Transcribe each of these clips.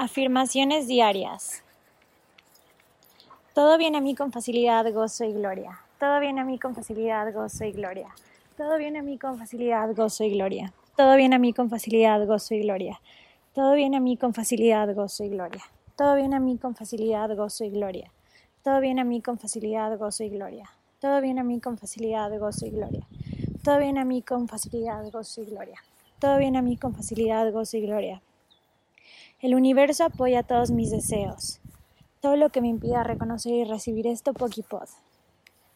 Afirmaciones diarias. Todo viene a mí con facilidad, gozo y gloria. Todo viene a mí con facilidad, gozo y gloria. Todo viene a mí con facilidad, gozo y gloria. Todo viene a mí con facilidad, gozo y gloria. Todo viene a mí con facilidad, gozo y gloria. Todo viene a mí con facilidad, gozo y gloria. Todo viene a mí con facilidad, gozo y gloria. Todo viene a mí con facilidad, gozo y gloria. Todo viene a mí con facilidad, gozo y gloria. Todo viene a mí con facilidad, gozo y gloria. El universo apoya todos mis deseos. Todo lo que me impida reconocer y recibir esto, Pokipod.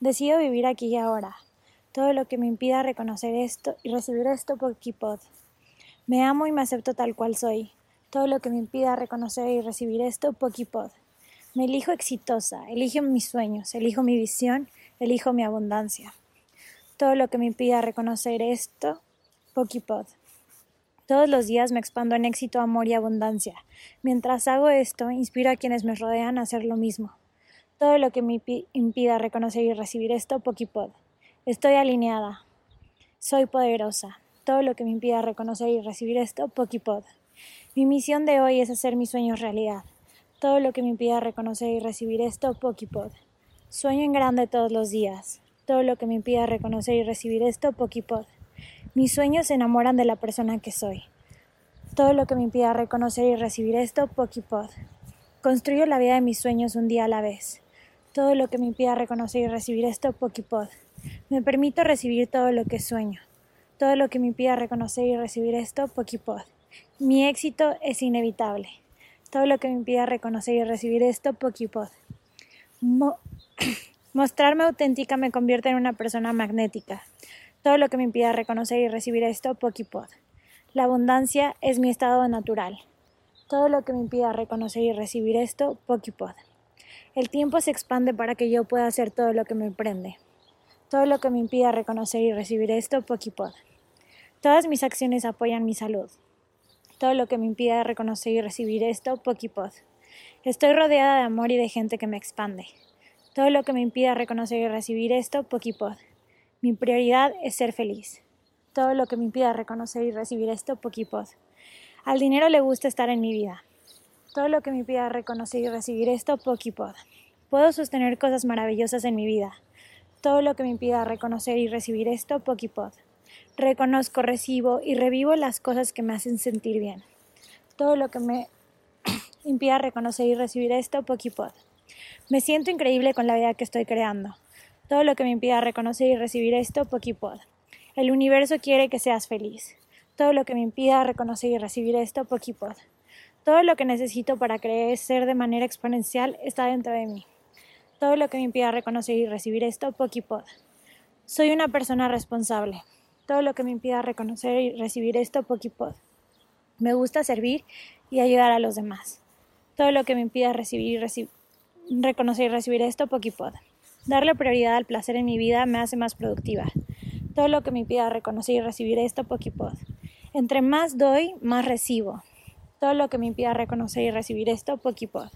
Decido vivir aquí y ahora. Todo lo que me impida reconocer esto y recibir esto, Pokipod. Me amo y me acepto tal cual soy. Todo lo que me impida reconocer y recibir esto, Pokipod. Me elijo exitosa, elijo mis sueños, elijo mi visión, elijo mi abundancia. Todo lo que me impida reconocer esto, Pokipod. Todos los días me expando en éxito, amor y abundancia. Mientras hago esto, inspiro a quienes me rodean a hacer lo mismo. Todo lo que me impida reconocer y recibir esto, Pokipod. Estoy alineada. Soy poderosa. Todo lo que me impida reconocer y recibir esto, Pokipod. Mi misión de hoy es hacer mis sueños realidad. Todo lo que me impida reconocer y recibir esto, Pokipod. Sueño en grande todos los días. Todo lo que me impida reconocer y recibir esto, Pokipod. Mis sueños se enamoran de la persona que soy. Todo lo que me impida reconocer y recibir esto, Pokipod. Construyo la vida de mis sueños un día a la vez. Todo lo que me impida reconocer y recibir esto, Pokipod. Me permito recibir todo lo que sueño. Todo lo que me impida reconocer y recibir esto, Pokipod. Mi éxito es inevitable. Todo lo que me impida reconocer y recibir esto, Pokipod. mostrarme auténtica me convierte en una persona magnética. Todo lo que me impida reconocer y recibir esto, Pokipod. La abundancia es mi estado natural. Todo lo que me impida reconocer y recibir esto, Pokipod. El tiempo se expande para que yo pueda hacer todo lo que me prende. Todo lo que me impida reconocer y recibir esto, Pokipod. Todas mis acciones apoyan mi salud. Todo lo que me impida reconocer y recibir esto, Pokipod. Estoy rodeada de amor y de gente que me expande. Todo lo que me impida reconocer y recibir esto, Pokipod. Mi prioridad es ser feliz. Todo lo que me impida reconocer y recibir esto, Pokipod. Al dinero le gusta estar en mi vida. Todo lo que me impida reconocer y recibir esto, Pokipod. Puedo sostener cosas maravillosas en mi vida. Todo lo que me impida reconocer y recibir esto, Pokipod. Reconozco, recibo y revivo las cosas que me hacen sentir bien. Todo lo que me impida reconocer y recibir esto, Pokipod. Me siento increíble con la vida que estoy creando todo lo que me impida reconocer y recibir esto, Pokipod. El universo quiere que seas feliz. Todo lo que me impida reconocer y recibir esto, Pokipod. Todo lo que necesito para crecer de manera exponencial está dentro de mí. Todo lo que me impida reconocer y recibir esto, Pokipod. Soy una persona responsable. Todo lo que me impida reconocer y recibir esto, Pokipod. Me gusta servir y ayudar a los demás. Todo lo que me impida recibir reconocer y recibir esto, Pokipod. Darle prioridad al placer en mi vida me hace más productiva. Todo lo que me impida reconocer y recibir esto, Pokipod. Entre más doy, más recibo. Todo lo que me impida reconocer y recibir esto, Pokipod.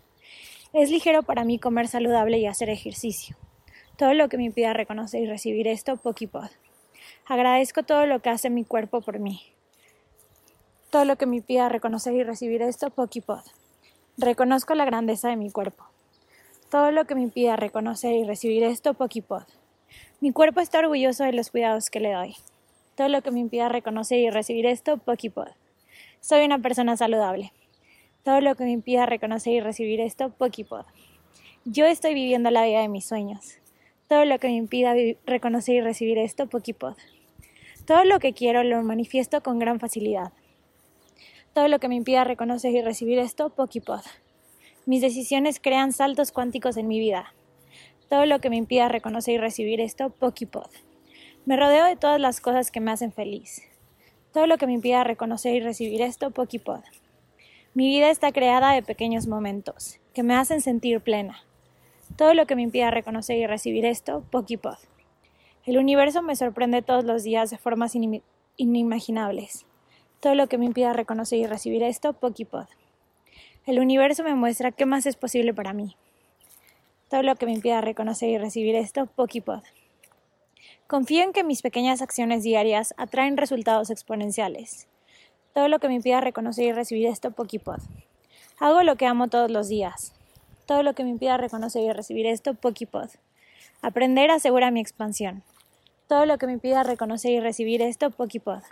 Es ligero para mí comer saludable y hacer ejercicio. Todo lo que me impida reconocer y recibir esto, Pokipod. Agradezco todo lo que hace mi cuerpo por mí. Todo lo que me impida reconocer y recibir esto, Pokipod. Reconozco la grandeza de mi cuerpo. Todo lo que me impida reconocer y recibir esto, Pokipod. Mi cuerpo está orgulloso de los cuidados que le doy. Todo lo que me impida reconocer y recibir esto, Pokipod. Soy una persona saludable. Todo lo que me impida reconocer y recibir esto, Pokipod. Yo estoy viviendo la vida de mis sueños. Todo lo que me impida reconocer y recibir esto, Pokipod. Todo lo que quiero lo manifiesto con gran facilidad. Todo lo que me impida reconocer y recibir esto, Pokipod. Mis decisiones crean saltos cuánticos en mi vida. Todo lo que me impida reconocer y recibir esto, Pokipod. Me rodeo de todas las cosas que me hacen feliz. Todo lo que me impida reconocer y recibir esto, Pokipod. Mi vida está creada de pequeños momentos que me hacen sentir plena. Todo lo que me impida reconocer y recibir esto, Pokipod. El universo me sorprende todos los días de formas inimaginables. Todo lo que me impida reconocer y recibir esto, Pokipod. El universo me muestra qué más es posible para mí. Todo lo que me impida reconocer y recibir esto, Pokipod. Confío en que mis pequeñas acciones diarias atraen resultados exponenciales. Todo lo que me impida reconocer y recibir esto, Pokipod. Hago lo que amo todos los días. Todo lo que me impida reconocer y recibir esto, Pokipod. Aprender asegura mi expansión. Todo lo que me impida reconocer y recibir esto, Pokipod.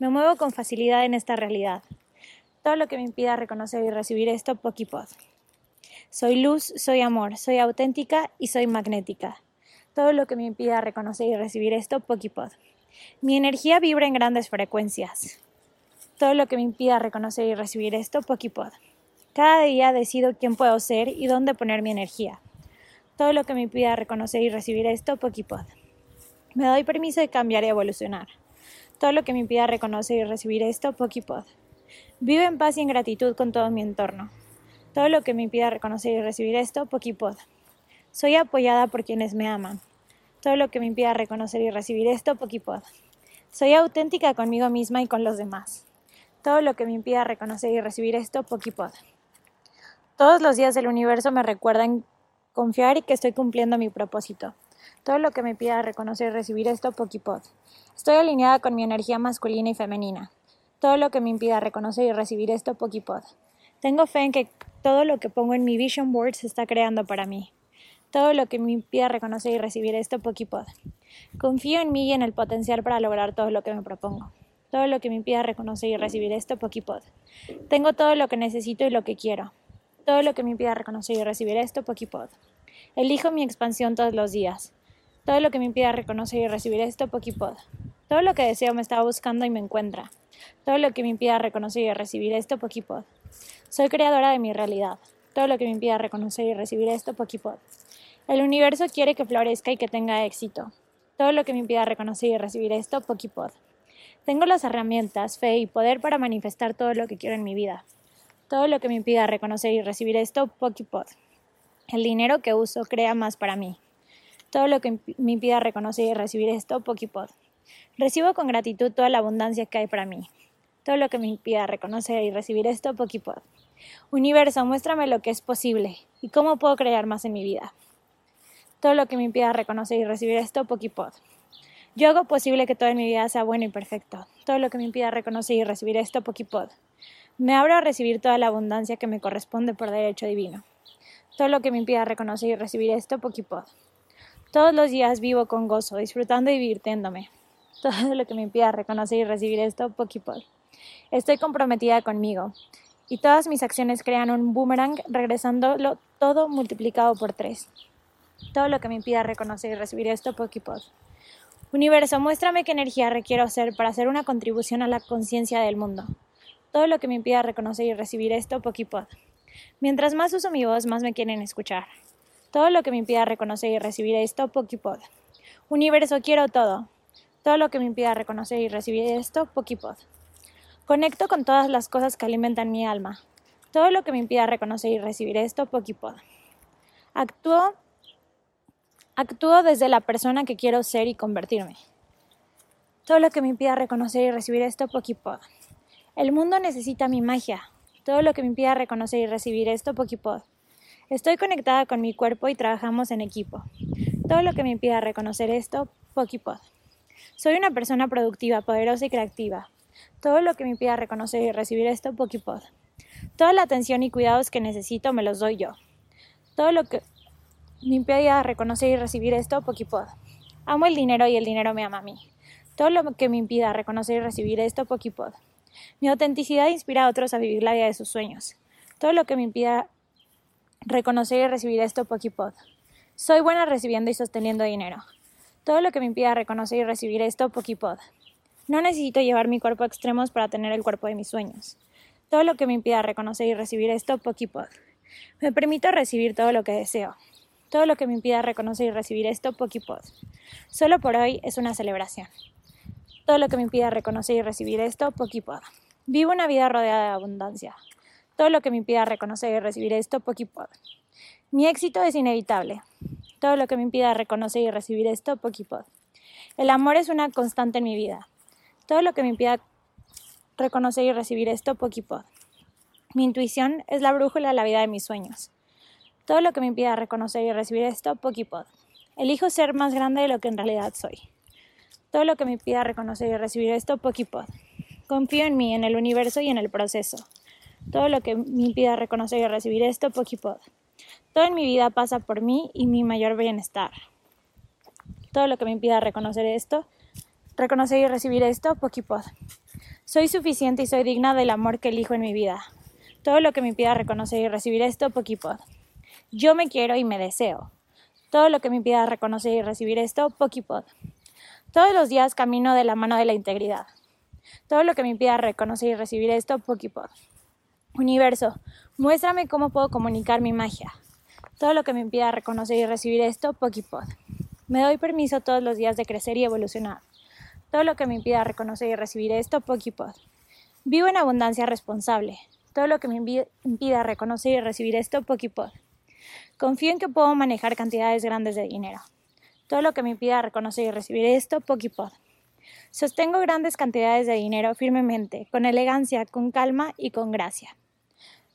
Me muevo con facilidad en esta realidad. Todo lo que me impida reconocer y recibir esto, Pokipod. Soy luz, soy amor, soy auténtica y soy magnética. Todo lo que me impida reconocer y recibir esto, Pokipod. Mi energía vibra en grandes frecuencias. Todo lo que me impida reconocer y recibir esto, Pokipod. Cada día decido quién puedo ser y dónde poner mi energía. Todo lo que me impida reconocer y recibir esto, Pokipod. Me doy permiso de cambiar y evolucionar. Todo lo que me impida reconocer y recibir esto, Pokipod. Vivo en paz y en gratitud con todo mi entorno. Todo lo que me impida reconocer y recibir esto, Pokipod. Soy apoyada por quienes me aman. Todo lo que me impida reconocer y recibir esto, Pokipod. Soy auténtica conmigo misma y con los demás. Todo lo que me impida reconocer y recibir esto, Pokipod. Todos los días del universo me recuerdan confiar y que estoy cumpliendo mi propósito. Todo lo que me pida reconocer y recibir esto, Pokipod. Estoy alineada con mi energía masculina y femenina. Todo lo que me impida reconocer y recibir esto, Pokipod. Tengo fe en que todo lo que pongo en mi vision board se está creando para mí. Todo lo que me impida reconocer y recibir esto, Pokipod. Confío en mí y en el potencial para lograr todo lo que me propongo. Todo lo que me impida reconocer y recibir esto, Pokipod. Tengo todo lo que necesito y lo que quiero todo lo que me impida reconocer y recibir esto, Pokipod. Elijo mi expansión todos los días. Todo lo que me impida reconocer y recibir esto, Pokipod. Todo lo que deseo me está buscando y me encuentra. Todo lo que me impida reconocer y recibir esto, Pokipod. Soy creadora de mi realidad. Todo lo que me impida reconocer y recibir esto, Pokipod. El universo quiere que florezca y que tenga éxito. Todo lo que me impida reconocer y recibir esto, Pokipod. Tengo las herramientas, fe y poder para manifestar todo lo que quiero en mi vida. Todo lo que me impida reconocer y recibir esto, Pokipod. El dinero que uso crea más para mí. Todo lo que me impida reconocer y recibir esto, Pokipod. Recibo con gratitud toda la abundancia que hay para mí. Todo lo que me impida reconocer y recibir esto, Pokipod. Universo, muéstrame lo que es posible y cómo puedo crear más en mi vida. Todo lo que me impida reconocer y recibir esto, Pokipod. Yo hago posible que todo en mi vida sea bueno y perfecto. Todo lo que me impida reconocer y recibir esto, Pokipod. Me abro a recibir toda la abundancia que me corresponde por derecho divino. Todo lo que me impida reconocer y recibir esto, Pokipod. Todos los días vivo con gozo, disfrutando y divirtiéndome. Todo lo que me impida reconocer y recibir esto, Pokipod. Estoy comprometida conmigo y todas mis acciones crean un boomerang regresándolo todo multiplicado por tres. Todo lo que me impida reconocer y recibir esto, Pokipod. Universo, muéstrame qué energía requiero hacer para hacer una contribución a la conciencia del mundo todo lo que me impida reconocer y recibir esto, Pokipod. Mientras más uso mi voz, más me quieren escuchar. Todo lo que me impida reconocer y recibir esto, Pokipod. Universo, quiero todo. Todo lo que me impida reconocer y recibir esto, Pokipod. Conecto con todas las cosas que alimentan mi alma. Todo lo que me impida reconocer y recibir esto, Pokipod. Actúo, actúo desde la persona que quiero ser y convertirme. Todo lo que me impida reconocer y recibir esto, Pokipod. El mundo necesita mi magia, todo lo que me impida reconocer y recibir esto, Pokipod. Estoy conectada con mi cuerpo y trabajamos en equipo. Todo lo que me impida reconocer esto, Pokipod. Soy una persona productiva, poderosa y creativa. Todo lo que me impida reconocer y recibir esto, Pokipod. Toda la atención y cuidados que necesito me los doy yo. Todo lo que me impida reconocer y recibir esto, Pokipod. Amo el dinero y el dinero me ama a mí. Todo lo que me impida reconocer y recibir esto, Pokipod. Mi autenticidad inspira a otros a vivir la vida de sus sueños. Todo lo que me impida reconocer y recibir esto, Pokipod. Soy buena recibiendo y sosteniendo dinero. Todo lo que me impida reconocer y recibir esto, Pokipod. No necesito llevar mi cuerpo a extremos para tener el cuerpo de mis sueños. Todo lo que me impida reconocer y recibir esto, Pokipod. Me permito recibir todo lo que deseo. Todo lo que me impida reconocer y recibir esto, Pokipod. Solo por hoy es una celebración todo lo que me impida reconocer y recibir esto, Pokipod. Vivo una vida rodeada de abundancia. Todo lo que me impida reconocer y recibir esto, Pokipod. Mi éxito es inevitable. Todo lo que me impida reconocer y recibir esto, Pokipod. El amor es una constante en mi vida. Todo lo que me impida reconocer y recibir esto, Pokipod. Mi intuición es la brújula de la vida de mis sueños. Todo lo que me impida reconocer y recibir esto, Pokipod. Elijo ser más grande de lo que en realidad soy. Todo lo que me pida reconocer y recibir esto, Pokipod. Confío en mí, en el universo y en el proceso. Todo lo que me impida reconocer y recibir esto, Pokipod. Todo en mi vida pasa por mí y mi mayor bienestar. Todo lo que me impida reconocer esto, reconocer y recibir esto, Pokipod. Soy suficiente y soy digna del amor que elijo en mi vida. Todo lo que me impida reconocer y recibir esto, Pokipod. Yo me quiero y me deseo. Todo lo que me impida reconocer y recibir esto, Pokipod. Todos los días camino de la mano de la integridad. Todo lo que me impida reconocer y recibir esto, Pokipod. Universo, muéstrame cómo puedo comunicar mi magia. Todo lo que me impida reconocer y recibir esto, Pokipod. Me doy permiso todos los días de crecer y evolucionar. Todo lo que me impida reconocer y recibir esto, Pokipod. Vivo en abundancia responsable. Todo lo que me impida reconocer y recibir esto, Pokipod. Confío en que puedo manejar cantidades grandes de dinero. Todo lo que me impida reconocer y recibir esto, Pokipod. Sostengo grandes cantidades de dinero firmemente, con elegancia, con calma y con gracia.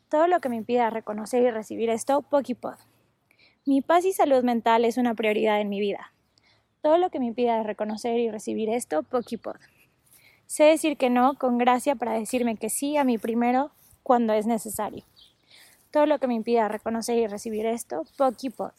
Todo lo que me impida reconocer y recibir esto, Pokipod. Mi paz y salud mental es una prioridad en mi vida. Todo lo que me impida reconocer y recibir esto, Pokipod. Sé decir que no con gracia para decirme que sí a mi primero cuando es necesario todo lo que me impida reconocer y recibir esto, Pokipod.